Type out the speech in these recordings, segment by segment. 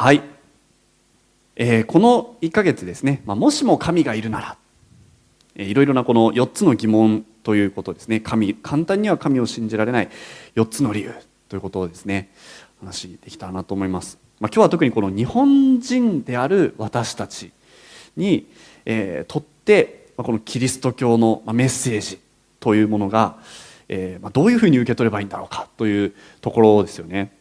はい、えー、この1ヶ月ですね、まあ、もしも神がいるなら、えー、いろいろなこの4つの疑問ということですね。神簡単には神を信じられない4つの理由ということをですね。話できたらなと思います、まあ、今日は特にこの日本人である私たちに、えー、とって、まあ、このキリスト教のメッセージというものが、えーまあ、どういうふうに受け取ればいいんだろうかというところですよね。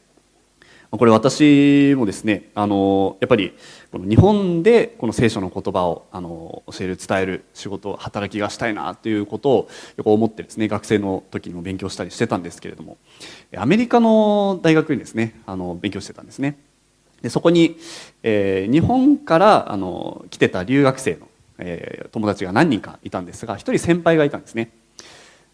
これ私もですねあのやっぱりこの日本でこの聖書の言葉をあの教える伝える仕事働きがしたいなということをよく思ってですね学生の時にも勉強したりしてたんですけれどもアメリカの大学にですねあの勉強してたんですね。でそこに、えー、日本からあの来てた留学生の、えー、友達が何人かいたんですが一人先輩がいたんですね。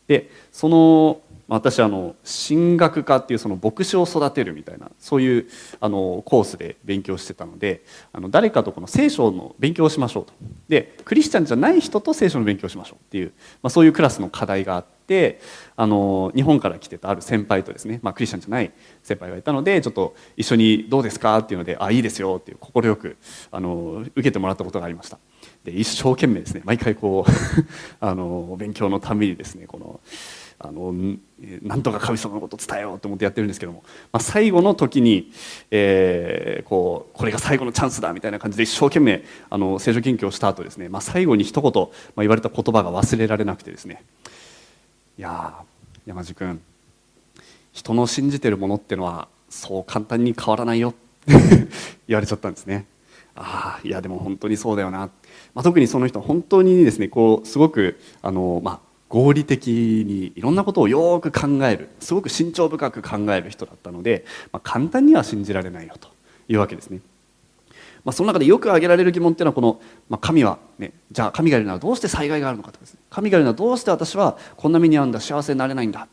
でその私あの神学科っていうその牧師を育てるみたいなそういうあのコースで勉強してたのであの誰かとこの聖書の勉強をしましょうと。でクリスチャンじゃない人と聖書の勉強をしましょうっていう、まあ、そういうクラスの課題があってあの日本から来てたある先輩とですね、まあ、クリスチャンじゃない先輩がいたのでちょっと一緒にどうですかっていうのであいいですよっていう快くあの受けてもらったことがありました。で一生懸命ですね毎回こう あの勉強のためにですねこのあのなんとか神様のことを伝えようと思ってやってるんですけども、まあ、最後の時に、えー、こうこれが最後のチャンスだみたいな感じで一生懸命あの聖書研究をした後ですね、まあ、最後に一言、まあ、言われた言葉が忘れられなくてですね。いや山地君人の信じてるものってのはそう簡単に変わらないよって 言われちゃったんですね。ああいやでも本当にそうだよな、まあ、特にその人本当にですねこうすごくあの、まあ、合理的にいろんなことをよく考えるすごく慎重深く考える人だったので、まあ、簡単には信じられないよというわけですね。まあ、その中でよく挙げられる疑問っていうのはこの、まあ、神は、ね、じゃあ神がいるならどうして災害があるのかとかですね神がいるならどうして私はこんな目に遭うんだ幸せになれないんだ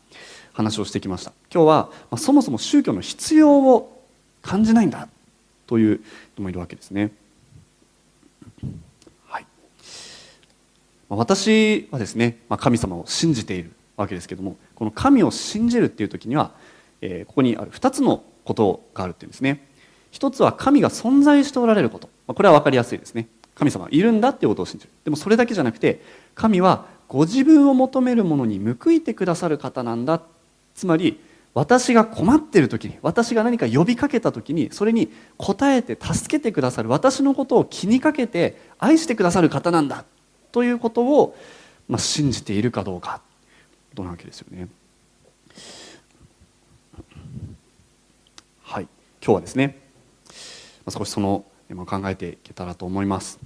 話をしてきました今日は、まあ、そもそも宗教の必要を感じないんだという人もいるわけですね。私はですね、ま、神様を信じているわけですけどもこの神を信じるっていう時には、え、ここにある2つのことがあるっていうんですね。一つは神が存在しておられること、ま、これは分かりやすいですね。神様いるんだっていうことを信じる。でもそれだけじゃなくて神はご自分を求めるものに報いてくださる方なんだ。つまり私が困っている時に私が何か呼びかけた時にそれに応えて助けてくださる私のことを気にかけて愛してくださる方なんだ。ということを、まあ、信じているかどうかとなわけですよね。はい今日はですねまあ少しその考えていけたらと思います。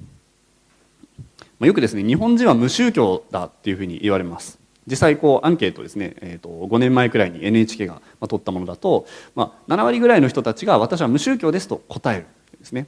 まあよくですね日本人は無宗教だっていうふうに言われます。実際こうアンケートですね、えー、と5年前くらいに NHK が取ったものだと、まあ、7割ぐらいの人たちが私は無宗教ですと答えるんですね。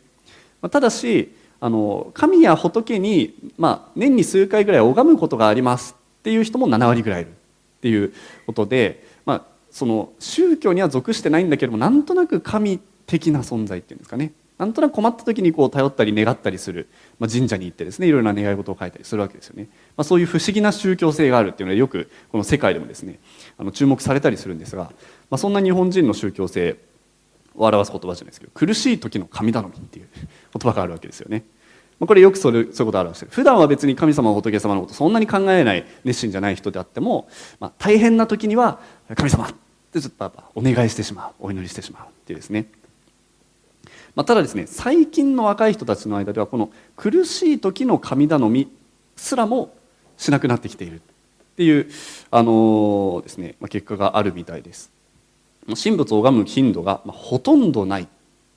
まあただしあの神や仏に、まあ、年に数回ぐらい拝むことがありますっていう人も7割ぐらいいるっていうことで、まあ、その宗教には属してないんだけどもなんとなく神的な存在っていうんですかね。なんとなく困った時にこう頼ったり願ったりする、まあ、神社に行ってですねいろいろな願い事を書いたりするわけですよね、まあ、そういう不思議な宗教性があるっていうのはよくこの世界でもですねあの注目されたりするんですが、まあ、そんな日本人の宗教性表す言葉じゃないですけど苦しい時の神頼みっていう言葉があるわけですよね。これよくそれそういうことを表してる普段は別に神様仏様のことそんなに考えない熱心じゃない人であっても、まあ、大変な時には神様ってちょっとお願いしてしまうお祈りしてしまうっていうですね、まあ、ただですね最近の若い人たちの間ではこの苦しい時の神頼みすらもしなくなってきているっていう、あのー、ですねまあ、結果があるみたいです。神仏を拝む頻度がほとんどない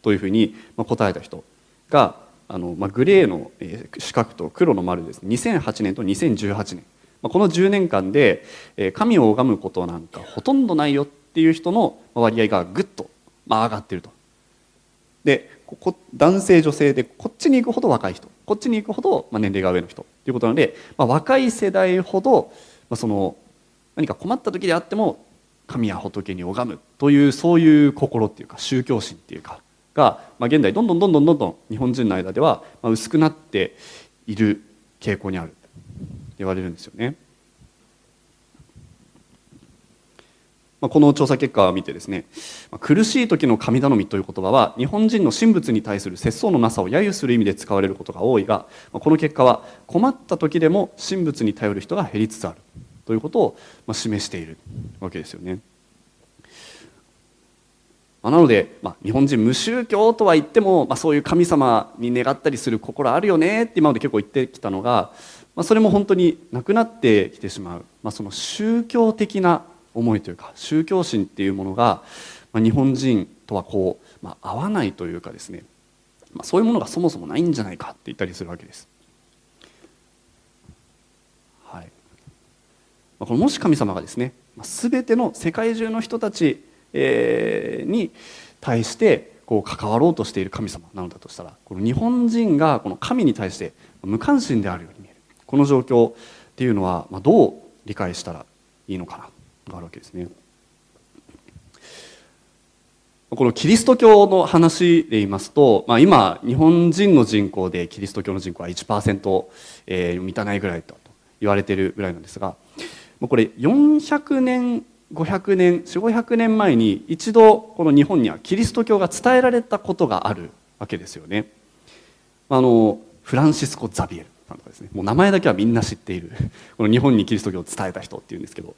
というふうに答えた人があの、まあ、グレーの四角と黒の丸です2008年と2018年、ま、この10年間で神を拝むことなんかほとんどないよっていう人の割合がぐっと、上がってると。でこ男性女性でこっちに行くほど若い人こっちに行くほど、年齢が上の人ということなので、まあ、若い世代ほど、その何か困った時であっても神や仏に拝むというそういう心っていうか宗教心っていうかが、まあ、現代どんどんどんどんどんどん日本人の間では薄くなっている傾向にあると言われるんですよね。まあ、この調査結果を見てですねまあ苦しい時の神頼みという言葉は日本人の神仏に対する節操のなさを揶揄する意味で使われることが多いがまあこの結果は困った時でも神仏に頼る人が減りつつあるということを示しているわけですよね。なので、まあ、日本人無宗教とは言っても、まあ、そういう神様に願ったりする心あるよねって今まで結構言ってきたのが、まあ、それも本当になくなってきてしまう、ま、その宗教的な思いというか宗教心っていうものが、ま、日本人とはこう、ま、合わないというかですね、ま、そういうものがそもそもないんじゃないかって言ったりするわけです。はいまあ、このもし神様がですね、全ての世界中の人たち、に対してこう関わろうとしている神様なのだとしたらこの日本人がこの神に対して無関心であるように見えるこの状況っていうのは、まあ、どう理解したらいいのかながあるわけですね。このキリスト教の話で言いますと、まあ、今日本人の人口でキリスト教の人口は1%、えー、満たないぐらいだと言われているぐらいなんですがもうこれ400年500年4500年前に一度この日本にはキリスト教が伝えられたことがあるわけですよね。あのフランシスコ・ザビエルさんとかですね。もう名前だけはみんな知っている。この日本にキリスト教を伝えた人っていうんですけど、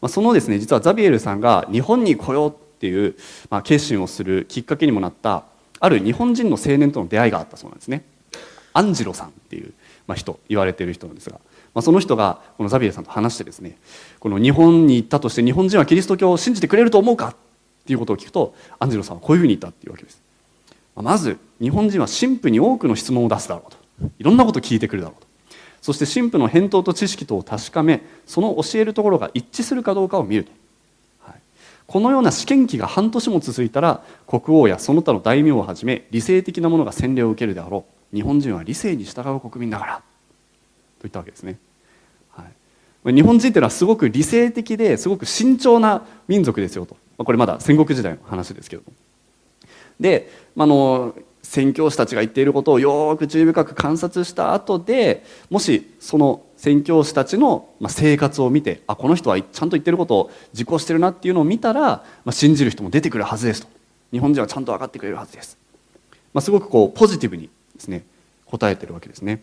まあ、そのですね実はザビエルさんが日本に来ようっていう、まあ、決心をするきっかけにもなったある日本人の青年との出会いがあったそうなんですね。アンジロさんっていう、まあ、人言われている人なんですが。まあ、その人がこのザビエルさんと話してですねこの日本に行ったとして日本人はキリスト教を信じてくれると思うかっていうことを聞くとアンジェロさんはこういうふうに言ったっていうわけです、まあ、まず日本人は神父に多くの質問を出すだろうと。いろんなことを聞いてくるだろうと。そして神父の返答と知識とを確かめその教えるところが一致するかどうかを見ると、はい、このような試験期が半年も続いたら国王やその他の大名をはじめ理性的なものが洗礼を受けるであろう。日本人は理性に従う国民だから。といったわけですね、はい、日本人っていうのはすごく理性的ですごく慎重な民族ですよと、ま、これまだ戦国時代の話ですけどで、まあの宣教師たちが言っていることをよく注意深く観察した後でもしその宣教師たちの生活を見てあこの人はちゃんと言ってることを実行してるなっていうのを見たら、まあ、信じる人も出てくるはずですと。日本人はちゃんと分かってくれるはずです、まあ、すごくこうポジティブにですね答えてるわけですね。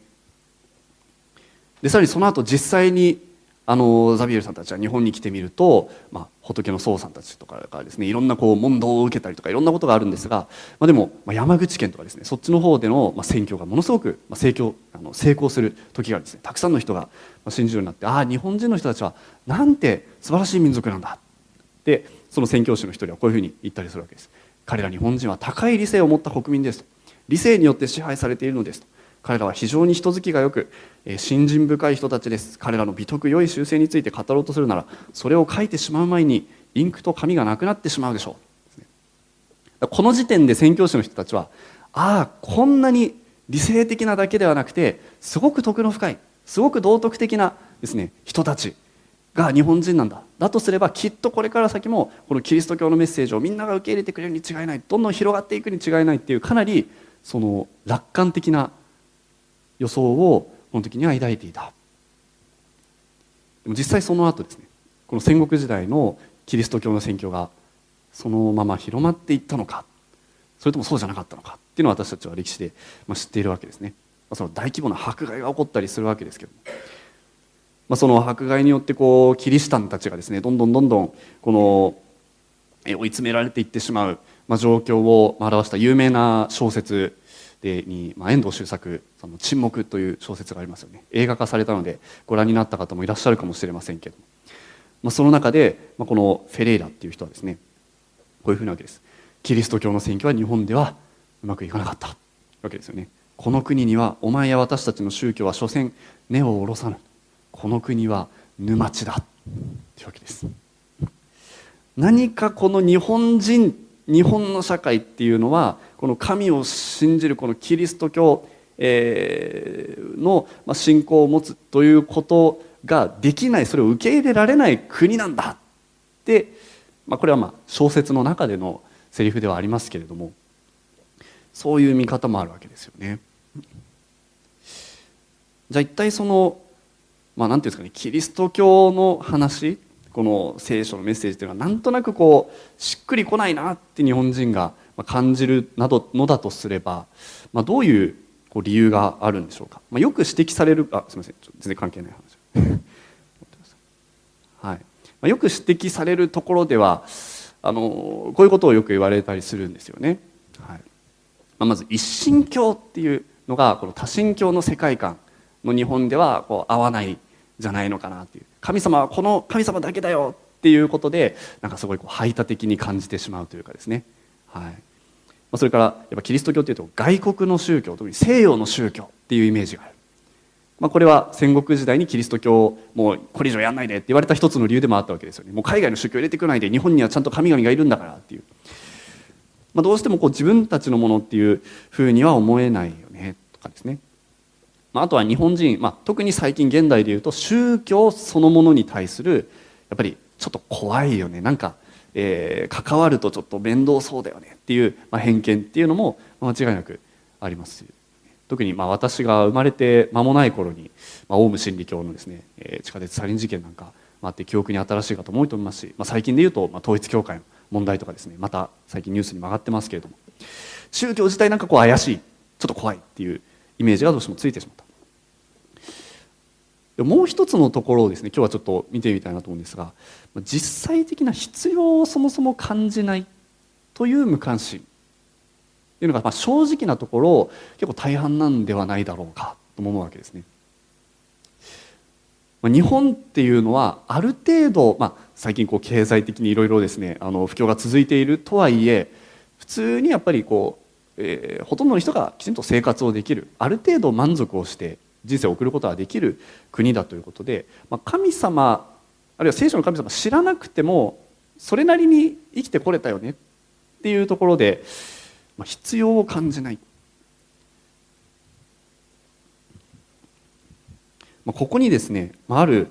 でさらにその後実際にあのザビエルさんたちは日本に来てみると、まあ、仏の僧さんたちとかからですねいろんなこう問答を受けたりとかいろんなことがあるんですが、まあ、でも、まあ、山口県とかですねそっちの方での、まあ、宣教がものすごく、まあ、成功あの成功する時がですねたくさんの人が信じるようになってああ日本人の人たちはなんて素晴らしい民族なんだでその宣教師の一人はこういうふうに言ったりするわけです彼ら日本人は高い理性を持った国民ですと理性によって支配されているのですと彼らは非常に人付きがよく信心深い人たちです。彼らの美徳良い習性について語ろうとするならそれを書いてしまう前にインクと紙がなくなってしまうでしょう。この時点で宣教師の人たちはああこんなに理性的なだけではなくてすごく徳の深いすごく道徳的なですね人たちが日本人なんだ。だとすればきっとこれから先もこのキリスト教のメッセージをみんなが受け入れてくれるに違いないどんどん広がっていくに違いないっていうかなりその楽観的な予想をこの時には抱いていた。でも実際その後ですねこの戦国時代のキリスト教の宣教がそのまま広まっていったのかそれともそうじゃなかったのかっていうのは私たちは歴史で知っているわけですね。その大規模な迫害が起こったりするわけですけどまあ、その迫害によってこうキリシタンたちがですねどんどんどんどんこの追い詰められていってしまう、まあ、状況を表した有名な小説でに、まあ、遠藤周作「その沈黙」という小説がありますよね。映画化されたのでご覧になった方もいらっしゃるかもしれませんけどまあ、その中で、まあ、このフェレイラっていう人はですねこういうふうなわけです。キリスト教の選挙は日本ではうまくいかなかった。わけですよね。この国にはお前や私たちの宗教は所詮根を下ろさぬ。この国は沼地だ。というわけです。何かこの日本人日本の社会っていうのはこの神を信じるこのキリスト教の信仰を持つということができないそれを受け入れられない国なんだって、まあ、これはまあ小説の中でのセリフではありますけれどもそういう見方もあるわけですよね。じゃあ一体そのまあ何ていうんですかねキリスト教の話この聖書のメッセージというのはなんとなくこうしっくりこないなって日本人が感じるなどのだとすれば、まあ、どういうこう理由があるんでしょうか、まあ、よく指摘されるあすみません。全然関係ない話。はい。まあ、よく指摘されるところではあのこういうことをよく言われたりするんですよね、はい。まあ、まず一神教っていうのがこの多神教の世界観の日本ではこう合わないじゃないのかなっていう。神様はこの神様だけだよっていうことでなんかすごいこう排他的に感じてしまうというかですね、はい。まそれからやっぱキリスト教っていうと外国の宗教特に西洋の宗教っていうイメージがある、まあ、これは戦国時代にキリスト教もうこれ以上やんないでって言われた一つの理由でもあったわけですよね。もう海外の宗教入れてこないで日本にはちゃんと神々がいるんだからっていう、まあ、どうしてもこう自分たちのものっていうふうには思えないよねとかですね。あとは日本人、まあ、特に最近現代でいうと宗教そのものに対するやっぱりちょっと怖いよね。なんか、えー、関わるとちょっと面倒そうだよねっていう、まあ、偏見っていうのも間違いなくあります特にまあ私が生まれて間もない頃に、まあ、オウム真理教のですね、えー、地下鉄サリン事件なんかあって記憶に新しい方も多いと思いますし、まあ、最近でいうと、まあ、統一教会の問題とかですねまた最近ニュースに曲がってますけれども宗教自体なんかこう怪しいちょっと怖いっていうイメージがどうしてもついてしまった。もう一つのところをですね今日はちょっと見てみたいなと思うんですが実際的な必要をそもそも感じないという無関心というのがまあ正直なところ結構大半なんではないだろうかと思うわけですね。日本っていうのはある程度、まあ、最近こう経済的にいろいろですねあの不況が続いているとはいえ普通にやっぱりこう、えー、ほとんどの人がきちんと生活をできるある程度満足をして人生を送ることができる国だということで、まあ、神様あるいは聖書の神様知らなくてもそれなりに生きてこれたよねっていうところで、まあ、必要を感じない、まあ、ここにですね、まあ、ある、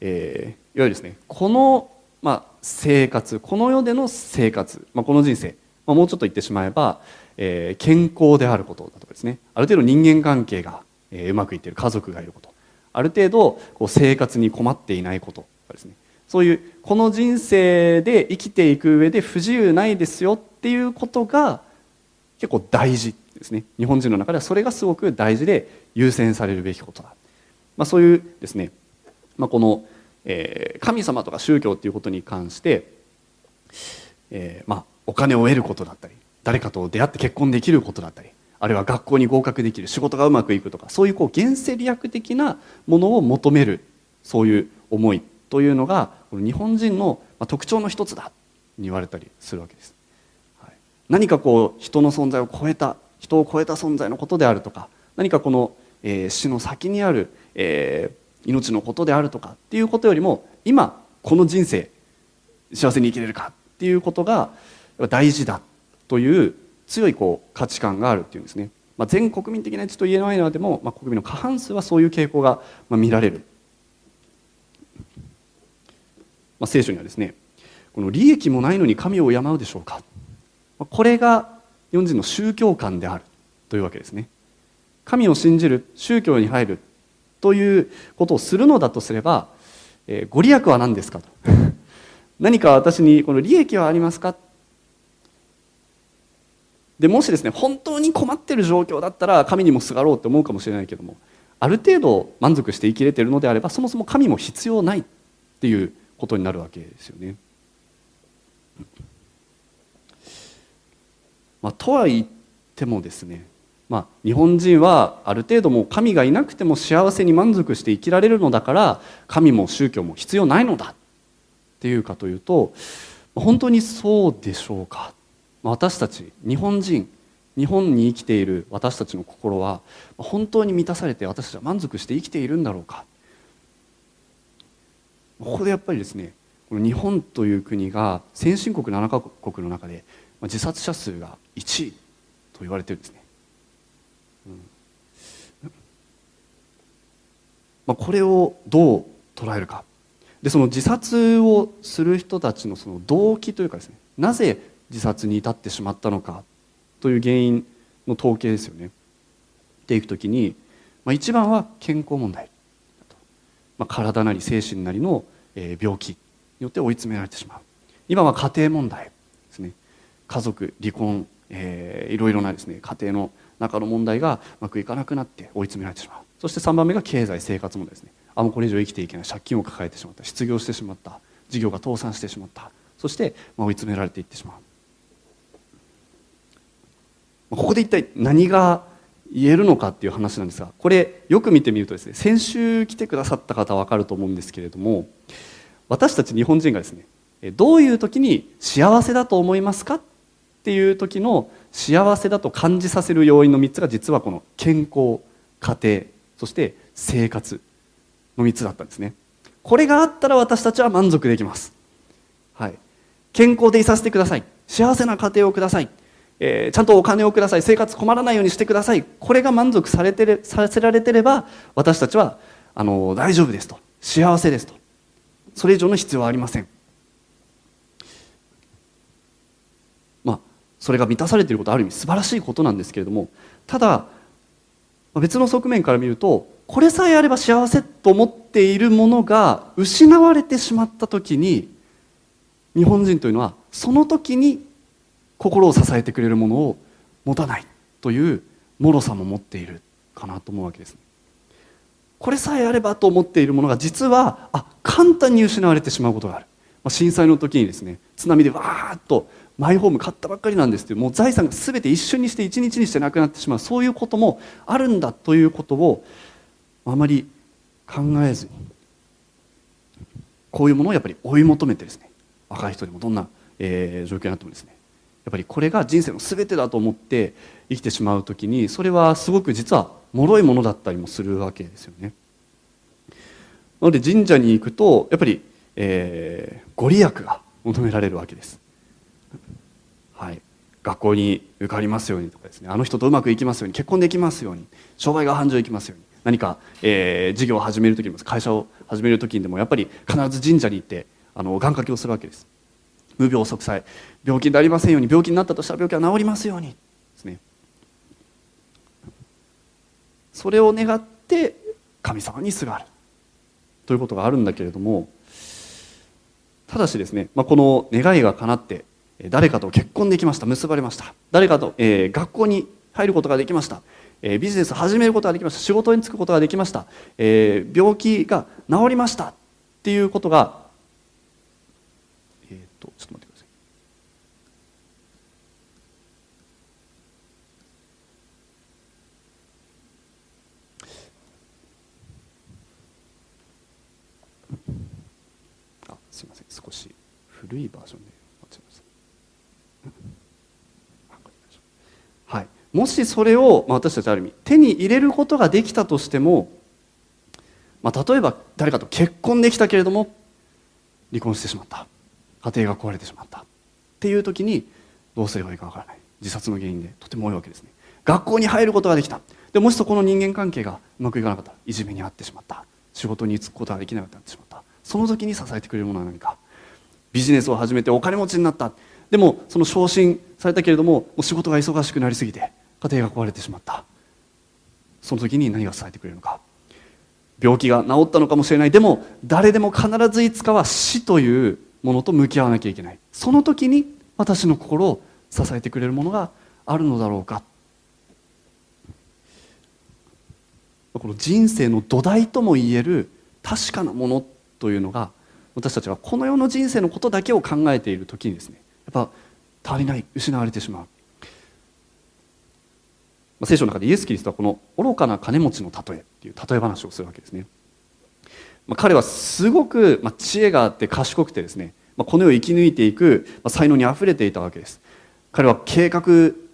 えー、いわゆるですねこの、まあ、生活この世での生活、まあ、この人生、まあ、もうちょっと言ってしまえば、えー、健康であることだとかですねある程度人間関係がえ、うまくいっている家族がいること。ある程度こう生活に困っていないことですね。そういうこの人生で生きていく上で不自由ないですよっていうことが結構大事ですね。日本人の中ではそれがすごく大事で優先されるべきことだ、まあ、そういうですね、まあ、この、えー、神様とか宗教っていうことに関して、えー、まあ、お金を得ることだったり誰かと出会って結婚できることだったりあるいは学校に合格できる仕事がうまくいくとかそういうこう原生理学的なものを求めるそういう思いというのがこの日本人の特徴の一つだと言われたりするわけです、はい、何かこう人の存在を超えた人を超えた存在のことであるとか何かこの、えー、死の先にある、えー、命のことであるとかっていうことよりも今この人生幸せに生きれるかっていうことが大事だという強いこう価値観があるっていうんですね、まあ、全国民的な地と言えないのでも、まあ、国民の過半数はそういう傾向が見られる、まあ、聖書にはですねこの利益もないのに神を敬うでしょうか。これが日本人の宗教観である。というわけですね。神を信じる宗教に入る。ということをするのだとすれば、えー、ご利益は何ですかと。何か私にこの利益はありますかでもしですね本当に困ってる状況だったら神にもすがろうって思うかもしれないけどもある程度満足して生きれてるのであればそもそも神も必要ないっていうことになるわけですよね。まあ、とは言ってもですね、まあ、日本人はある程度もう神がいなくても幸せに満足して生きられるのだから神も宗教も必要ないのだっていうかというと本当にそうでしょうか私たち日本人日本に生きている私たちの心は本当に満たされて私たちは満足して生きているんだろうか。ここでやっぱりですねこの日本という国が先進国7カ国の中で自殺者数が1位と言われてるんですね、うん。まあ、これをどう捉えるか。でその自殺をする人たちのその動機というかですねなぜ自殺に至ってしまったのかという原因の統計ですよね。でいくときに、まあ、一番は健康問題まあ、体なり精神なりの病気によって追い詰められてしまう。今は家庭問題ですね。家族離婚、えー、いろいろなですね家庭の中の問題がうまくいかなくなって追い詰められてしまう。そして3番目が経済生活問題ですね。あもうこれ以上生きていけない。借金を抱えてしまった。失業してしまった。事業が倒産してしまった。そして、まあ、追い詰められていってしまう。ここで一体何が言えるのかっていう話なんですがこれよく見てみるとですね先週来てくださった方は分かると思うんですけれども私たち日本人がですねどういう時に幸せだと思いますかっていう時の幸せだと感じさせる要因の3つが実はこの健康家庭そして生活の3つだったんですね。これがあったら私たちは満足できます、はい、健康でいさせてください。幸せな家庭をください。えー、ちゃんとお金をください。生活困らないようにしてください。これが満足されてれさせられてれば私たちはあの大丈夫ですと。幸せですと。それ以上の必要はありません。まあそれが満たされていることはある意味素晴らしいことなんですけれどもただ別の側面から見るとこれさえあれば幸せと思っているものが失われてしまった時に日本人というのはその時に心を支えてくれるものを持たないという脆さも持っているかなと思うわけです、これさえあればと思っているものが実はあ簡単に失われてしまうことがある、まあ、震災の時にですね津波でわーっとマイホーム買ったばっかりなんですってもう財産が全て一瞬にして一日にしてなくなってしまうそういうこともあるんだということをあまり考えずにこういうものをやっぱり追い求めてですね若い人でもどんな、えー、状況になってもですねっぱりこれが人生の全てだと思って生きてしまう時にそれはすごく実は脆いものだったりもするわけですよね。なので神社に行くとやっぱり、えー、ご利益が求められるわけです。はい、学校に受かりますようにとかですねあの人とうまくいきますように結婚できますように商売が繁盛いきますように何か、えー、事業を始める時にも会社を始める時にでもやっぱり必ず神社に行ってあの願掛けをするわけです。無病息災。病気になりませんように病気になったとしたら病気は治りますように。ですね。それを願って神様にすがる。ということがあるんだけれどもただしですね、まあ、この願いが叶って誰かと結婚できました。結ばれました。誰かと、えー、学校に入ることができました、えー、ビジネス始めることができました。仕事に就くことができました、えー、病気が治りました。っていうことがとちょっと待ってください。あすいません。少し古いバージョンで間違えましたはい。もしそれを、まあ、私たちある意味手に入れることができたとしても、まあ、例えば誰かと結婚できたけれども離婚してしまった。家庭が壊れてしまった。っていう時にどうすればいいかわからない。自殺の原因でとても多いわけですね。学校に入ることができた。でもしそこの人間関係がうまくいかなかったらいじめに遭ってしまった。仕事に就くことができなくなってしまった。その時に支えてくれるものは何か。ビジネスを始めてお金持ちになった。でもその昇進されたけれどももう仕事が忙しくなりすぎて家庭が壊れてしまった。その時に何が支えてくれるのか。病気が治ったのかもしれない。でも誰でも必ずいつかは死というものと向き合わなきゃいけない。その時に私の心を支えてくれるものがあるのだろうか。この人生の土台ともいえる確かなものというのが私たちはこの世の人生のことだけを考えている時にですねやっぱ足りない失われてしまう。聖書の中でイエス・キリストはこの愚かな金持ちの例えっていう例え話をするわけですね。まあ、彼はすごく、まあ、知恵があって賢くてですね、まあ、この世を生き抜いていく、まあ、才能にあふれていたわけです。彼は計画、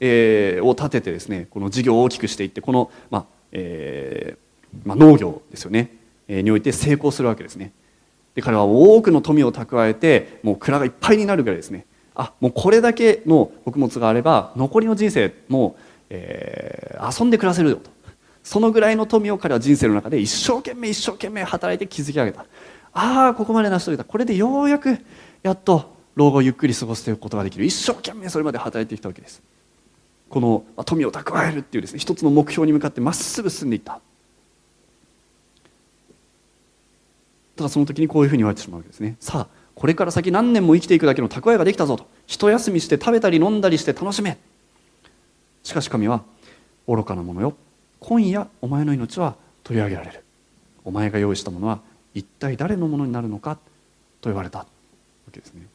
えー、を立ててですねこの事業を大きくしていってこの、まあえーまあ、農業ですよね、えー、において成功するわけですね。で彼は多くの富を蓄えてもう蔵がいっぱいになるぐらいですね。あもうこれだけの穀物があれば残りの人生もう、えー、遊んで暮らせるよと。そのぐらいの富を彼は人生の中で一生懸命一生懸命働いて築き上げた。ああここまで成し遂げた。これでようやくやっと老後をゆっくり過ごすということができる。一生懸命それまで働いてきたわけです。この富を蓄えるっていうですね一つの目標に向かってまっすぐ進んでいった。ただその時にこういうふうに言われてしまうわけですね。さあこれから先何年も生きていくだけの蓄えができたぞと。一休みして食べたり飲んだりして楽しめ。しかし神は愚かなものよ。今夜お前の命は取り上げられる。お前が用意したものは一体誰のものになるのかと言われた。わけですね。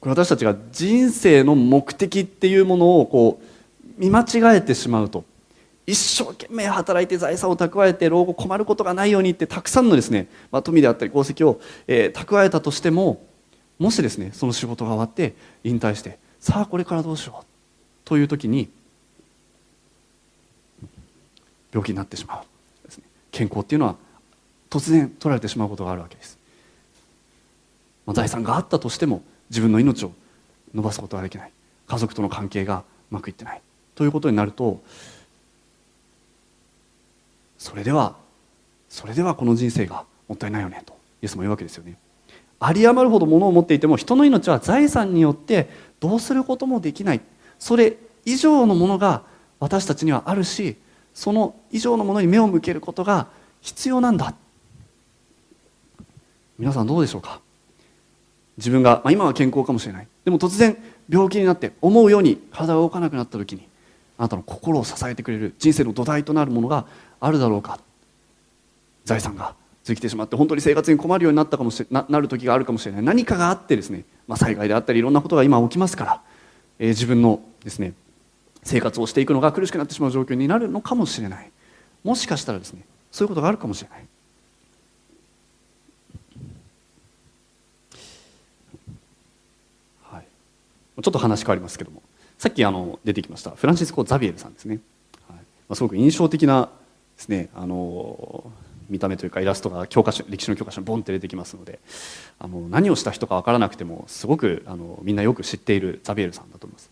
これ私たちが人生の目的っていうものをこう見間違えてしまうと一生懸命働いて財産を蓄えて老後困ることがないようにってたくさんのですね、まあ、富であったり功績を、えー、蓄えたとしてももしですねその仕事が終わって引退してさあこれからどうしようという時に病気になってしまう。です、ね、健康っていうのは突然取られてしまうことがあるわけです、まあ、財産があったとしても自分の命を伸ばすことができない。家族との関係がうまくいってない。ということになるとそれではそれではこの人生がもったいないよね。とイエスも言うわけですよね。有り余るほど物を持っていても人の命は財産によってどうすることもできない。それ以上のものが私たちにはあるしその以上のものに目を向けることが必要なんだ。皆さんどうでしょうか？自分が、まあ、今は健康かもしれない。でも突然病気になって思うように体が動かなくなった時にあなたの心を支えてくれる人生の土台となるものがあるだろうか。財産が尽きてしまって本当に生活に困るようになったかもしれななる時があるかもしれない。何かがあってですね、まあ、災害であったりいろんなことが今起きますから、えー、自分のですね生活をしていくのが苦しくなってしまう状況になるのかもしれない。もしかしたらですねそういうことがあるかもしれない。はい、ちょっと話変わりますけども。さっきあの出てきましたフランシスコ・ザビエルさんですね、はい。まあ、すごく印象的なですねあの見た目というかイラストが教科書歴史の教科書にボンって出てきますのであの何をした人か分からなくてもすごくあのみんなよく知っているザビエルさんだと思います。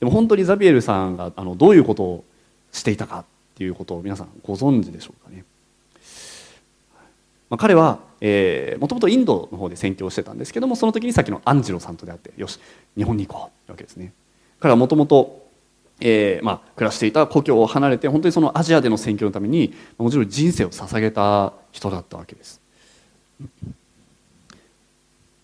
でも本当にザビエルさんがあのどういうことをしていたかっていうことを皆さんご存知でしょうかね、まあ、彼はもともとインドの方で宣教してたんですけどもその時にさっきのアンジロさんと出会ってよし日本に行こうというわけですね。彼はもともとえーまあ、暮らしていた故郷を離れて本当にそのアジアでの宣教のためにもちろん人生を捧げた人だったわけです。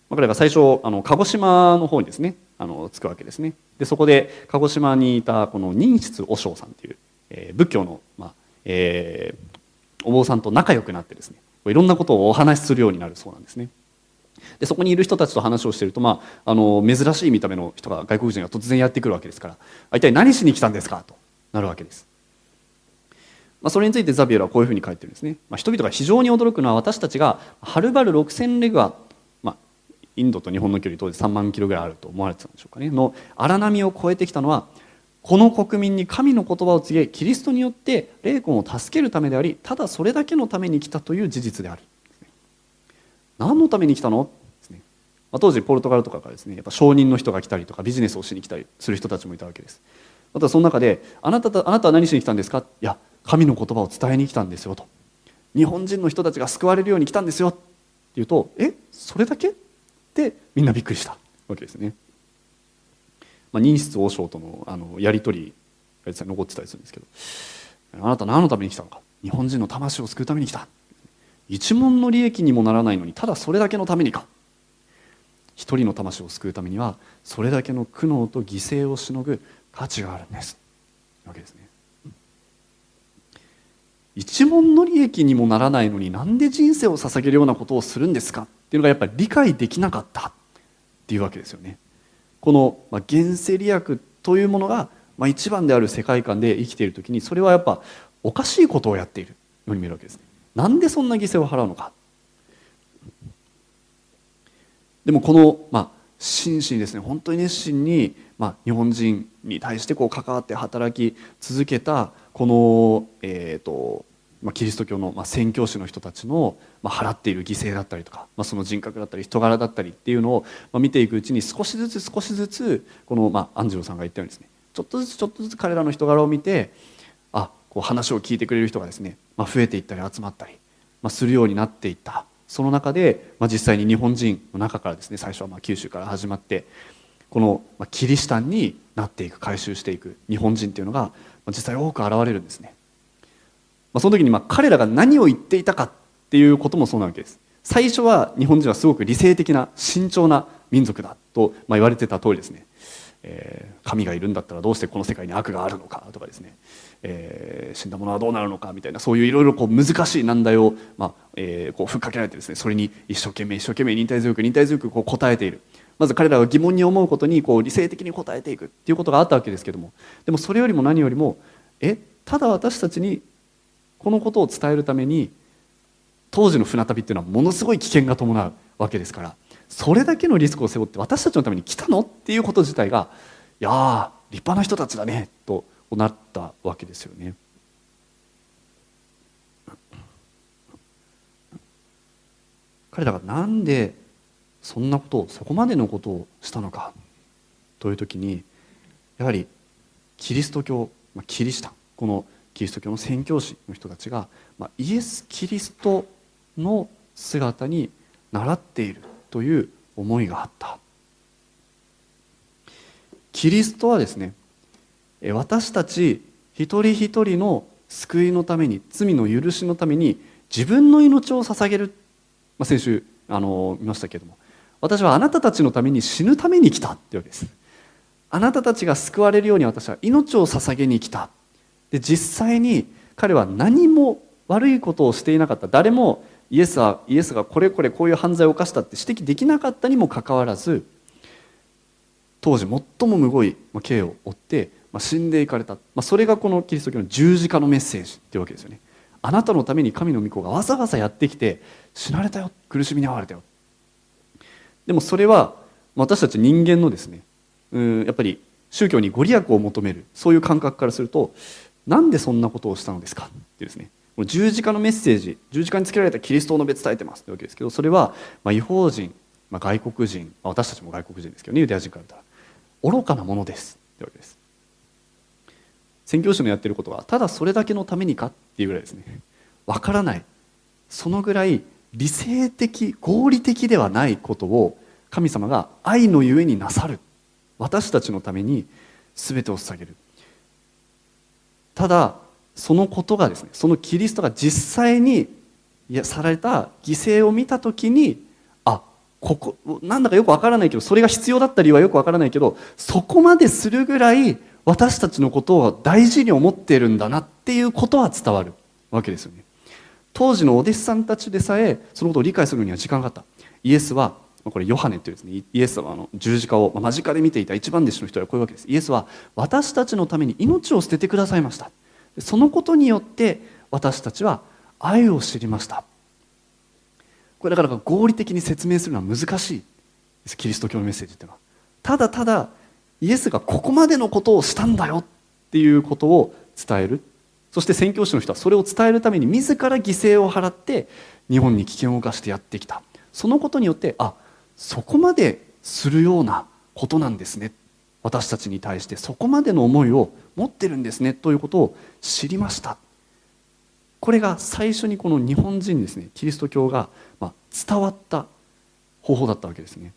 彼が最初あの鹿児島の方にですねあの着くわけですね。でそこで鹿児島にいたこの忍室和尚さんという、えー、仏教の、まあえー、お坊さんと仲良くなってですねいろんなことをお話しするようになるそうなんですね。でそこにいる人たちと話をしていると、まあ、あの珍しい見た目の人が外国人が突然やってくるわけですから一体何しに来たんですか？となるわけです、まあ、それについてザビエルはこういうふうに書いてるんですね、まあ、人々が非常に驚くのは私たちがはるばる6000レグアインドと日本の距離当時3万キロぐらいあると思われてたんでしょうかね。の荒波を越えてきたのはこの国民に神の言葉を告げキリストによって霊魂を助けるためでありただそれだけのために来たという事実である。何のために来たの？まあ、当時ポルトガルとかからですねやっぱ商人の人が来たりとかビジネスをしに来たりする人たちもいたわけです。またその中であなたあなたは何しに来たんですか？いや神の言葉を伝えに来たんですよと。日本人の人たちが救われるように来たんですよって言うとえ？それだけ？でみんなびっくりした。わけですね。まあ、任室王将とのあのやり取り残ってたりするんですけど。あなた何のために来たのか。日本人の魂を救うために来た。一文の利益にもならないのにただそれだけのためにか。一人の魂を救うためにはそれだけの苦悩と犠牲をしのぐ価値があるんです。わけですね。一文の利益にもならないのになんで人生を捧げるようなことをするんですか。っていうのがやっぱり理解できなかったっていうわけですよね。この、まあ、現世利益というものが、まあ、一番である世界観で生きている時にそれはやっぱおかしいことをやっているように見えるわけですね。なんでそんな犠牲を払うのか。でもこの、まあ、真摯にですね本当に熱心に、まあ、日本人に対してこう関わって働き続けたこの、えーとまあ、キリスト教の、まあ、宣教師の人たちの、まあ、払っている犠牲だったりとか、まあ、その人格だったり人柄だったりっていうのを、まあ、見ていくうちに少しずつ少しずつこの、まあ、アンジェロさんが言ったようにですねちょっとずつちょっとずつ彼らの人柄を見てあこう話を聞いてくれる人がですね、まあ、増えていったり集まったり、まあ、するようになっていったその中で、まあ、実際に日本人の中からですね最初はまあ九州から始まってこのまあキリシタンになっていく回収していく日本人っていうのがまあ実際多く現れるんですね。まあ、その時にまあ彼らが何を言っていたかっていうこともそうなわけです。最初は日本人はすごく理性的な慎重な民族だと、まあ、言われてた通りですね、えー、神がいるんだったらどうしてこの世界に悪があるのかとかですね、えー、死んだ者はどうなるのかみたいなそういういろいろ難しい難題を、まあえー、こうふっかけられてですねそれに一生懸命一生懸命忍耐強く忍耐強くこう答えている。まず彼らが疑問に思うことにこう理性的に答えていくっていうことがあったわけですけども。でもそれよりも何よりもえただ私たちにこのことを伝えるために当時の船旅っていうのはものすごい危険が伴うわけですからそれだけのリスクを背負って私たちのために来たのっていうこと自体がいや立派な人たちだねとなったわけですよね。彼らがなんでそんなことをそこまでのことをしたのかという時にやはりキリスト教、まあ、キリシタンこのキリスト教の宣教師の人たちが、まあ、イエス・キリストの姿に倣っているという思いがあった。キリストはですね私たち一人一人の救いのために罪の許しのために自分の命を捧げる、まあ、先週あの見ましたけれども私はあなたたちのために死ぬために来たってわけです。あなたたちが救われるように私は命を捧げに来た。で実際に彼は何も悪いことをしていなかった。誰もイエスはイエスがこれこれこういう犯罪を犯したって指摘できなかったにもかかわらず当時最もむごい刑を負って死んでいかれた、まあ、それがこのキリスト教の十字架のメッセージっていうわけですよね。あなたのために神の御子がわざわざやってきて死なれたよ。苦しみに遭われたよ。でもそれは私たち人間のですねうんやっぱり宗教にご利益を求める。そういう感覚からするとなんでそんなことをしたのですか？ってですね。十字架のメッセージ十字架につけられたキリストを述べ伝えてますというわけですけどそれは、まあ、違法人、まあ、外国人、まあ、私たちも外国人ですけどねユダヤ人から見たら愚かなものですというわけです。宣教師のやってることはただそれだけのためにかっていうぐらいですね。わからない。そのぐらい理性的合理的ではないことを神様が愛のゆえになさる。私たちのために全てを捧げる。ただそのことがですねそのキリストが実際にされた犠牲を見た時にあここなんだかよくわからないけどそれが必要だった理由はよくわからないけどそこまでするぐらい私たちのことを大事に思っているんだなっていうことは伝わるわけですよね。当時のお弟子さんたちでさえそのことを理解するには時間があった。イエスはこれヨハネっていうですねイエスはあの十字架を間近で見ていた一番弟子の人はこういうわけです。イエスは私たちのために命を捨ててくださいました。そのことによって私たちは愛を知りました。これだから合理的に説明するのは難しいです。キリスト教のメッセージっていうのは。ただただイエスがここまでのことをしたんだよ。っていうことを伝える。そして宣教師の人はそれを伝えるために自ら犠牲を払って日本に危険を冒してやってきた。そのことによってあそこまでするようなことなんですね。私たちに対して。そこまでの思いを持ってるんですねということを知りました。これが最初にこの日本人ですね。キリスト教が伝わった方法だったわけですね。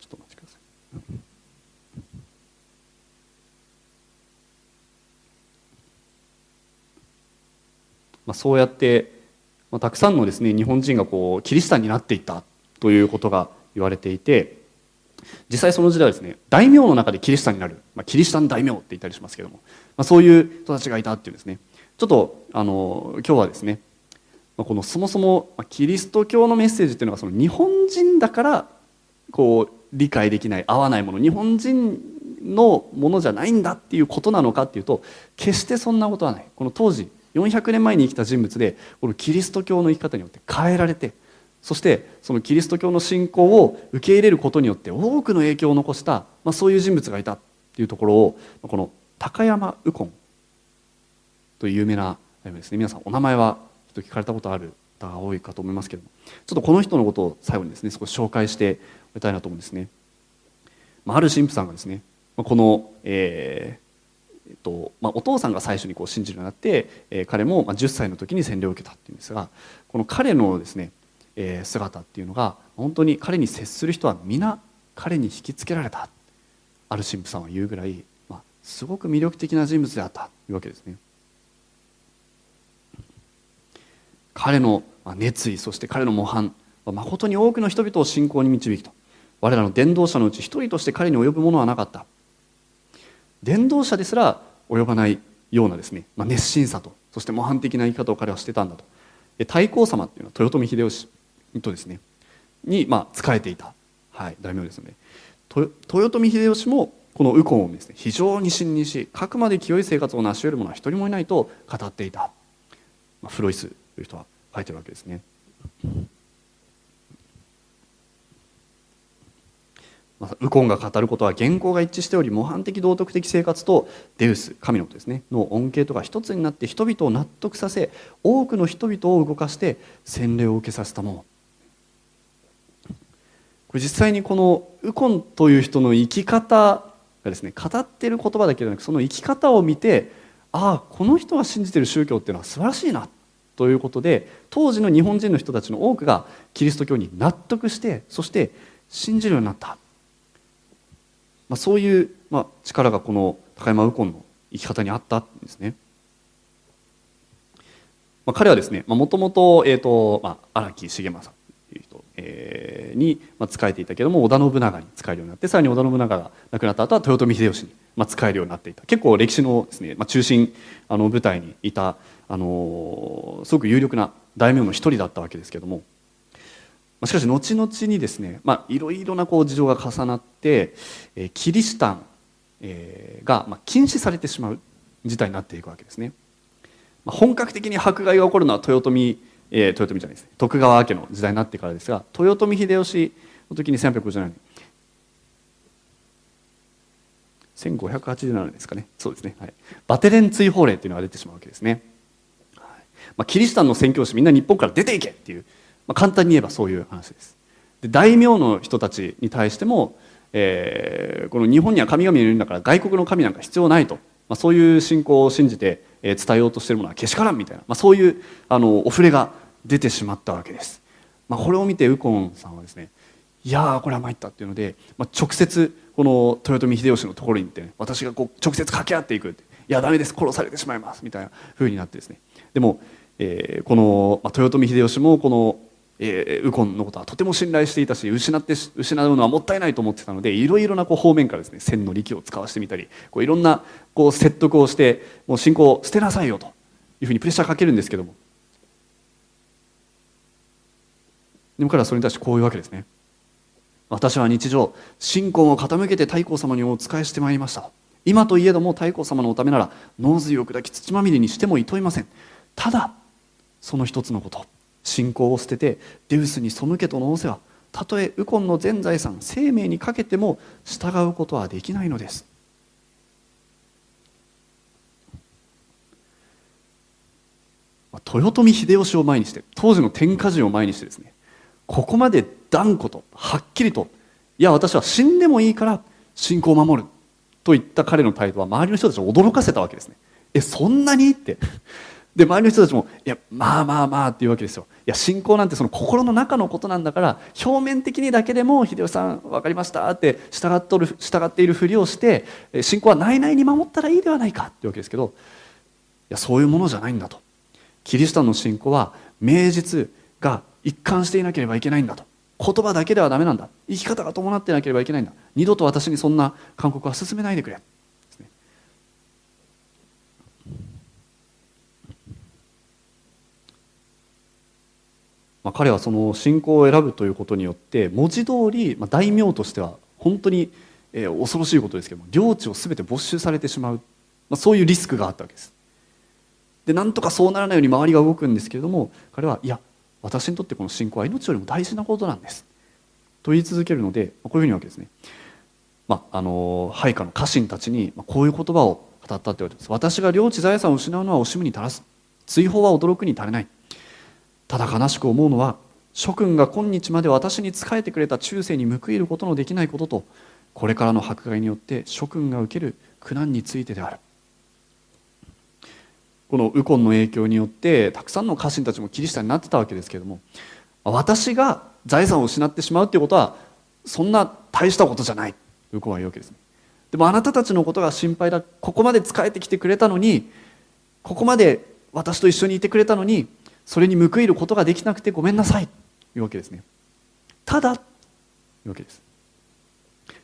ちょっとお待ちください。まあ、そうやって、まあ、たくさんのですね日本人がこうキリシタンになっていったということが言われていて実際その時代はですね大名の中でキリシタンになる、まあ、キリシタン大名って言ったりしますけども、まあ、そういう人たちがいたっていうんですね。ちょっとあの今日はですねこのそもそもキリスト教のメッセージっていうのがその日本人だからこう理解できない合わないもの。日本人のものじゃないんだっていうことなのかっていうと決してそんなことはない。この当時400年前に生きた人物でこのキリスト教の生き方によって変えられてそしてそのキリスト教の信仰を受け入れることによって多くの影響を残した、まあ、そういう人物がいたっていうところをこの高山右近という有名なですね皆さんお名前はちょっと聞かれたことある方が多いかと思いますけどもちょっとこの人のことを最後にですね少し紹介しておきたいなと思うんですね。まあ、ある神父さんがですねこの、えーえっとまあ、お父さんが最初にこう信じるようになって、えー、彼も10歳の時に洗礼を受けたっていうんですがこの彼のですねえ姿っていうのが本当に彼に接する人は皆彼に引きつけられた。ある神父さんは言うぐらい、まあ、すごく魅力的な人物であった。というわけですね。彼の熱意そして彼の模範は誠に多くの人々を信仰に導きと我らの伝道者のうち一人として彼に及ぶものはなかった。伝道者ですら及ばないようなですね、まあ、熱心さとそして模範的な生き方を彼はしてたんだと。太閤様っていうのは豊臣秀吉とですねにまあ仕えていた、はい、大名ですので。豊臣秀吉もこの右近をですね非常に信任しかくまで清い生活を成し得る者は一人もいないと語っていた、まあ、フロイスという人は書いてるわけですね。まあ、ウコンが語ることは原稿が一致しており模範的道徳的生活とデウス神のことですね。の恩恵とが一つになって人々を納得させ多くの人々を動かして洗礼を受けさせたものこれ実際にこのウコンという人の生き方がですね語っている言葉だけではなくその生き方を見てああこの人が信じている宗教っていうのは素晴らしいなということで当時の日本人の人たちの多くがキリスト教に納得してそして信じるようになった、まあ、そういう、まあ、力がこの高山右近の生き方にあったんですね。まあ、彼はですねまあもともとえーとまあ荒木重政という人、えー、に仕えていたけども織田信長に仕えるようになってさらに織田信長が亡くなった後は豊臣秀吉に仕えるようになっていた結構歴史のですね、まあ、中心あの舞台にいたあのすごく有力な大名の一人だったわけですけどもしかし後々にですねいろいろなこう事情が重なって、えー、キリシタン、えー、が、まあ、禁止されてしまう事態になっていくわけですね。まあ、本格的に迫害が起こるのは豊臣、えー、豊臣じゃないですね。徳川家の時代になってからですが豊臣秀吉の時に1857年。1587年ですかね。そうですね、はい、バテレン追放令というのが出てしまうわけですね。はい。まあ、キリシタンの宣教師みんな日本から出ていけっていう、まあ、簡単に言えばそういう話です。で大名の人たちに対しても、えー、この日本には神々いるんだから外国の神なんか必要ないと、まあ、そういう信仰を信じて伝えようとしているものはけしからんみたいな、まあ、そういうあのお触れが出てしまったわけです、まあ、これを見て右近さんはですねいやこれは参ったっていうので、まあ、直接この豊臣秀吉のところに行って、ね、私がこう直接掛け合っていくいやダメです殺されてしまいますみたいなふうになってですね。でもえー、この、まあ、豊臣秀吉もこの、えー、右近のことはとても信頼していたし失って失うのはもったいないと思ってたのでいろいろなこう方面からですね千の力を使わせてみたりこういろんなこう説得をしてもう信仰を捨てなさいよというふうにプレッシャーかけるんですけども。でも彼はそれに対してこういうわけですね。私は日常信仰を傾けて太閤様にお仕えしてまいりました。今といえども太閤様のおためなら脳髄を砕き土まみれにしてもいといません。ただその一つのこと。信仰を捨ててデウスに背けとの仰せはたとえ右近の全財産生命にかけても従うことはできないのです。豊臣秀吉を前にして当時の天下人を前にしてですねここまで断固とはっきりといや私は死んでもいいから信仰を守るといった彼の態度は周りの人たちを驚かせたわけですね。えそんなに？って。で周りの人たちも「いやまあまあまあ」っていうわけですよ。や信仰なんてその心の中のことなんだから表面的にだけでも「秀吉さん分かりました」って従っとる従っているふりをして信仰は内々に守ったらいいではないかっていうわけですけどいやそういうものじゃないんだと。キリシタンの信仰は名実が一貫していなければいけないんだと。言葉だけではダメなんだ生き方が伴ってなければいけないんだ二度と私にそんな勧告は進めないでくれまあ、彼はその信仰を選ぶということによって文字通り、まあ、大名としては本当に、恐ろしいことですけども領地を全て没収されてしまう、まあ、そういうリスクがあったわけです。でなんとかそうならないように周りが動くんですけれども彼はいや私にとってこの信仰は命よりも大事なことなんです。と言い続けるのでこういうふうにわけですね、まあ、あの配下の家臣たちにこういう言葉を語ったって言われてます。私が領地財産を失うのは惜しむに足らず追放は驚くに足りない。ただ悲しく思うのは諸君が今日まで私に仕えてくれた忠誠に報いることのできないこととこれからの迫害によって諸君が受ける苦難についてである。このウコンの影響によってたくさんの家臣たちもキリシタンになってたわけですけれども私が財産を失ってしまうっていうことはそんな大したことじゃないウコンは言うわけです。でもあなたたちのことが心配だここまで仕えてきてくれたのにここまで私と一緒にいてくれたのにそれに報いることができなくてごめんなさい。というわけですね。ただというわけです。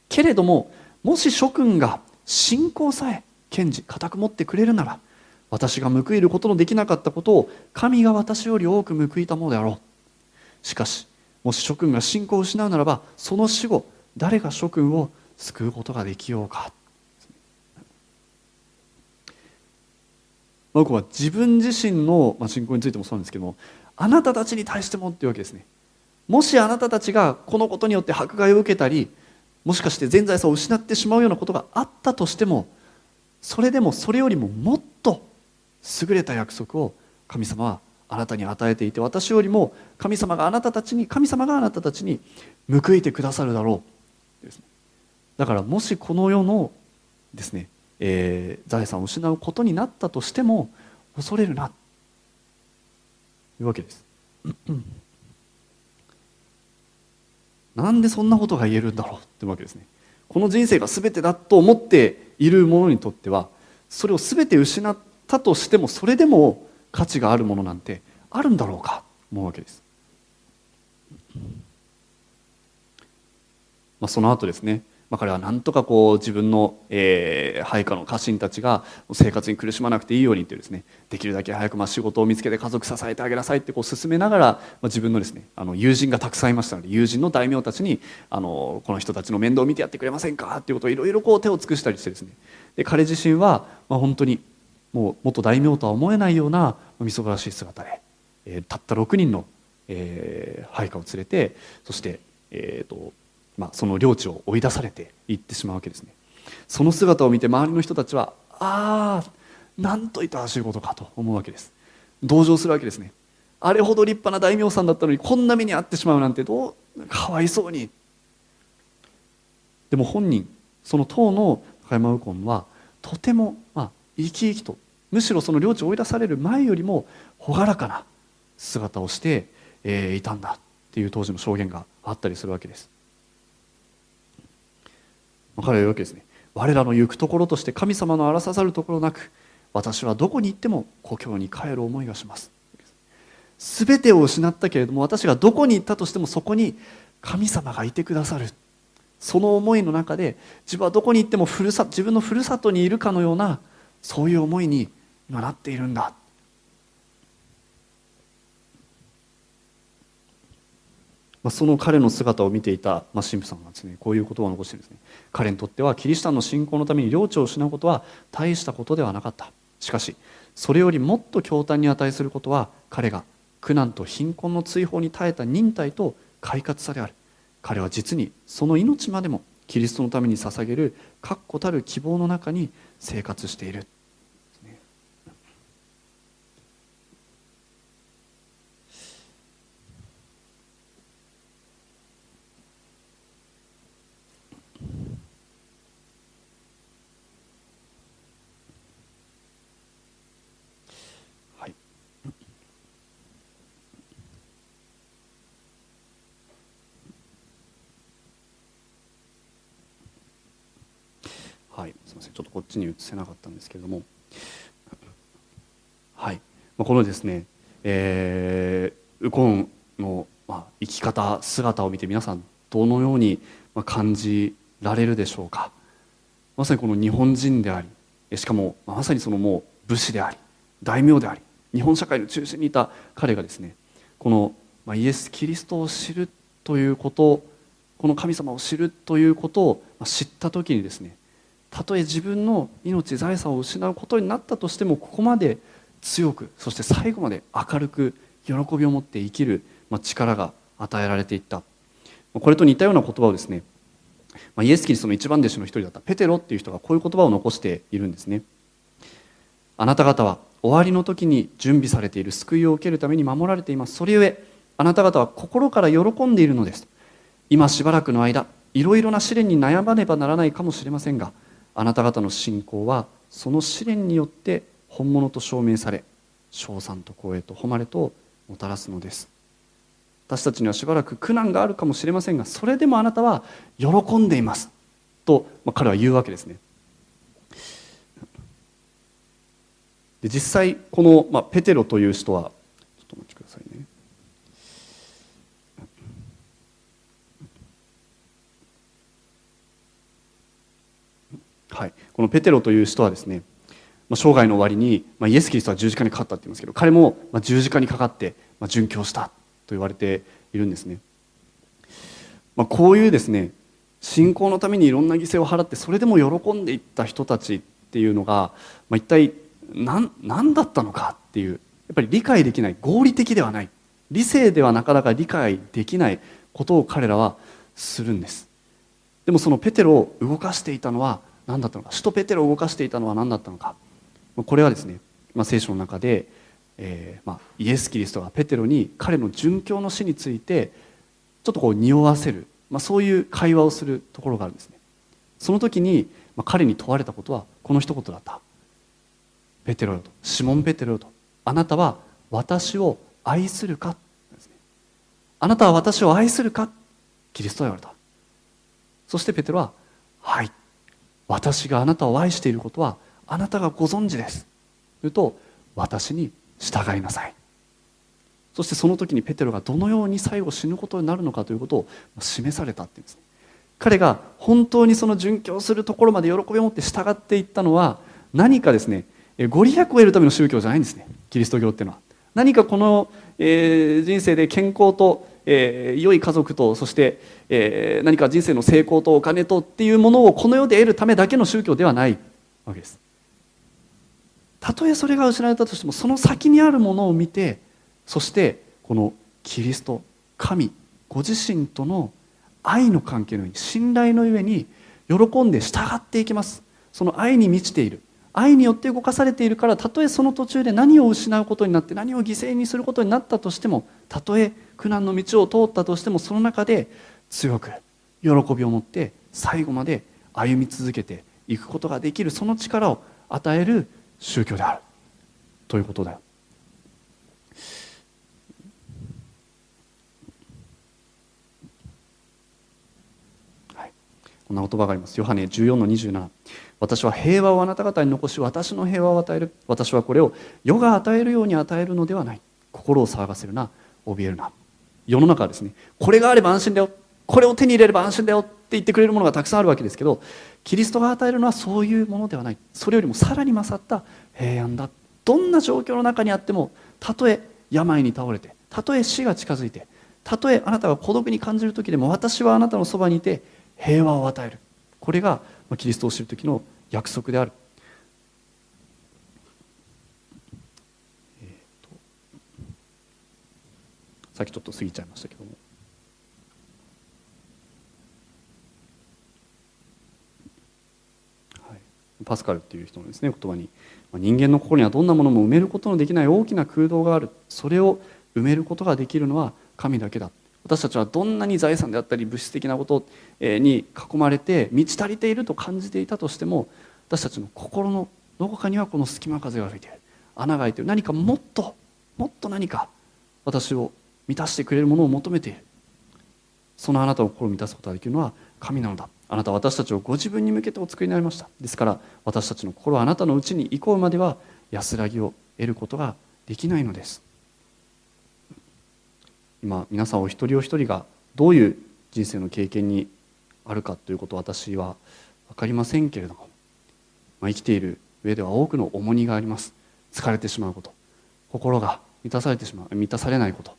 けれどももし諸君が信仰さえ堅持固く持ってくれるなら私が報いることのできなかったことを神が私より多く報いたものであろう。しかしもし諸君が信仰を失うならばその死後誰が諸君を救うことができようか。僕は自分自身の信仰についてもそうなんですけどもあなたたちに対してもっていうわけですね。もしあなたたちがこのことによって迫害を受けたりもしかして全財産を失ってしまうようなことがあったとしてもそれでもそれよりももっと優れた約束を神様はあなたに与えていて私よりも神様があなたたちに神様があなたたちに報いてくださるだろう。ですだからもしこの世のですね、えー、財産を失うことになったとしても恐れるな。というわけです。なんでそんなことが言えるんだろうってわけですね。この人生が全てだと思っている者にとってはそれを全て失ったとしてもそれでも価値があるものなんてあるんだろうか？と思うわけです、まあ、その後ですね。まあ、彼はなんとかこう自分の、えー、配下の家臣たちが生活に苦しまなくていいようにってですねできるだけ早くまあ仕事を見つけて家族支えてあげなさいってこう進めながら、まあ、自分のですねあの友人がたくさんいましたので友人の大名たちにあのこの人たちの面倒を見てやってくれませんかっていうことをいろいろこう手を尽くしたりしてですね。で彼自身はまあ本当にもう元大名とは思えないようなみそがらしい姿で、えー、たった6人の、えー、配下を連れてそして、えーとまあ、その領地を追い出されていってしまうわけですね。その姿を見て周りの人たちはああなんといたらしいことかと思うわけです。同情するわけですね。あれほど立派な大名さんだったのにこんな目に遭ってしまうなんてどうかわいそうに。でも本人その当の高山右近はとても、まあ、生き生きとむしろその領地を追い出される前よりも朗らかな姿をして、えー、いたんだっていう当時の証言があったりするわけです。彼は言うわけですね。我らの行くところとして神様の荒さざるところなく私はどこに行っても故郷に帰る思いがします。全てを失ったけれども私がどこに行ったとしてもそこに神様がいてくださる。その思いの中で自分はどこに行ってもふるさ自分のふるさとにいるかのようなそういう思いに今なっているんだ。まあ、その彼の姿を見ていた、ま、神父さんがですねこういう言葉を残してるんですね彼にとってはキリシタンの信仰のために領地を失うことは大したことではなかった。しかしそれよりもっと驚嘆に値することは彼が苦難と貧困の追放に耐えた忍耐と快活さである。彼は実にその命までもキリストのために捧げる確固たる希望の中に生活しているはいすみません。ちょっとこっちに移せなかったんですけれども。はい。まこのですね、えー、ウコンの、まあ、生き方姿を見て皆さんどのように感じられるでしょうか。まさにこの日本人でありしかもまさにそのもう武士であり大名であり日本社会の中心にいた彼がですねこの、イエス・キリストを知るということこの神様を知るということを知った時にですねたとえ自分の命財産を失うことになったとしてもここまで強くそして最後まで明るく喜びを持って生きる力が与えられていった。これと似たような言葉をですねイエス・キリストの一番弟子の一人だったペテロっていう人がこういう言葉を残しているんですね。あなた方は終わりの時に準備されている救いを受けるために守られています。それゆえあなた方は心から喜んでいるのです。今しばらくの間いろいろな試練に悩まねばならないかもしれませんがあなた方の信仰はその試練によって本物と証明され称賛と光栄と誉れともたらすのです。私たちにはしばらく苦難があるかもしれませんがそれでもあなたは喜んでいます。と、まあ、彼は言うわけですね。で実際この、まあ、ペテロという人はちょっとお待ちくださいねはい、このペテロという人はですね、まあ、生涯の終わりに、まあ、イエス・キリストは十字架にかかったって言いますけど彼もま十字架にかかって、まあ、殉教したと言われているんですね、まあ、こういうですね信仰のためにいろんな犠牲を払ってそれでも喜んでいった人たちっていうのが、まあ、一体何何だったのかっていうやっぱり理解できない合理的ではない理性ではなかなか理解できないことを彼らはするんです。でもそのペテロを動かしていたのは何だったのか。首都ペテロを動かしていたのは何だったのか。これはですね、まあ、聖書の中で、えーまあ、イエス・キリストがペテロに彼の殉教の死についてちょっとこう匂わせる、まあ、そういう会話をするところがあるんですね。その時に、まあ、彼に問われたことはこの一言だった。ペテロよと。シモン・ペテロよと。あなたは私を愛するか、あなたは私を愛するか？キリストは言われた。そしてペテロは「はい」私があなたを愛していることはあなたがご存知です。と言うと私に従いなさい。そしてその時にペテロがどのように最後死ぬことになるのかということを示されたっていうんです。ね彼が本当にその殉教するところまで喜びを持って従っていったのは何かですね。ご利益を得るための宗教じゃないんですね。キリスト教っていうのは。何かこの、えー、人生で健康とえー、良い家族とそして、えー、何か人生の成功とお金とっていうものをこの世で得るためだけの宗教ではないわけです。たとえそれが失われたとしてもその先にあるものを見てそしてこのキリスト神ご自身との愛の関係のように信頼のゆえに喜んで従っていきます。その愛に満ちている。愛によって動かされているからたとえその途中で何を失うことになって何を犠牲にすることになったとしてもたとえ苦難の道を通ったとしてもその中で強く喜びを持って最後まで歩み続けていくことができるその力を与える宗教であるということだよ。はい、こんな言葉があります。ヨハネ14の27私は平和をあなた方に残し私の平和を与える私はこれを世が与えるように与えるのではない。心を騒がせるな怯えるな。世の中はですねこれがあれば安心だよ。これを手に入れれば安心だよ。って言ってくれるものがたくさんあるわけですけどキリストが与えるのはそういうものではない。それよりもさらに勝った平安だ。どんな状況の中にあってもたとえ病に倒れてたとえ死が近づいてたとえあなたが孤独に感じる時でも私はあなたのそばにいて平和を与える。これがキリストを知る時の約束である。さっきちょっと過ぎちゃいましたけども。パスカルっていう人のですね言葉に人間の心にはどんなものも埋めることのできない大きな空洞がある。それを埋めることができるのは神だけだ。私たちはどんなに財産であったり物質的なことに囲まれて満ち足りていると感じていたとしても私たちの心のどこかにはこの隙間風が吹いている。穴が開いている。何かもっともっと何か私を満たしてくれるものを求めている。そのあなたの心を満たすことができるのは神なのだ。あなたは私たちをご自分に向けてお作りになりました。ですから私たちの心はあなたのうちに行こうまでは安らぎを得ることができないのです。今皆さんお一人お一人がどういう人生の経験にあるかということを私は分かりませんけれども、まあ、生きている上では多くの重荷があります。疲れてしまうこと心が満たされてしまう満たされないこと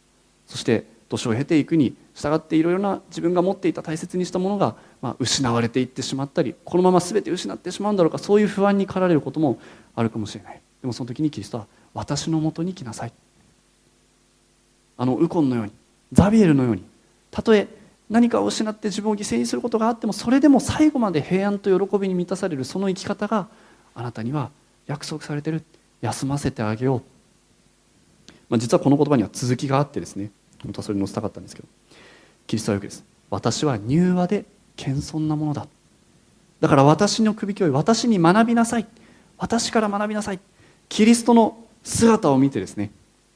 そして年を経ていくに従っていろいろな自分が持っていた大切にしたものが、まあ、失われていってしまったりこのまま全て失ってしまうんだろうかそういう不安に駆られることもあるかもしれない。でもその時にキリストは私のもとに来なさい。あのウコンのようにザビエルのようにたとえ何かを失って自分を犠牲にすることがあってもそれでも最後まで平安と喜びに満たされるその生き方があなたには約束されてる。休ませてあげよう。まあ、実はこの言葉には続きがあってですね本当はそれに載せたかったんですけどキリストはよくです。私は柔和で謙遜なものだ。だから私の首教育私に学びなさい。私から学びなさい。キリストの姿を見てですね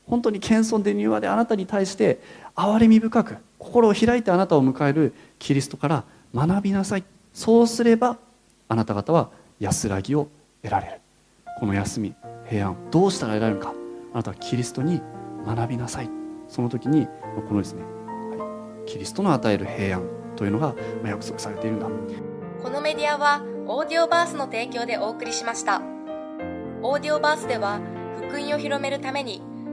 本当に謙遜で柔和であなたに対して憐れみ深く心を開いてあなたを迎えるキリストから学びなさい。そうすればあなた方は安らぎを得られる。この休み平安どうしたら得られるかあなたはキリストに学びなさい。その時にこのですね、はい、キリストの与える平安というのが約束されているんだ。このメディアはオーディオバースの提供でお送りしました。オーディオバースでは福音を広めるために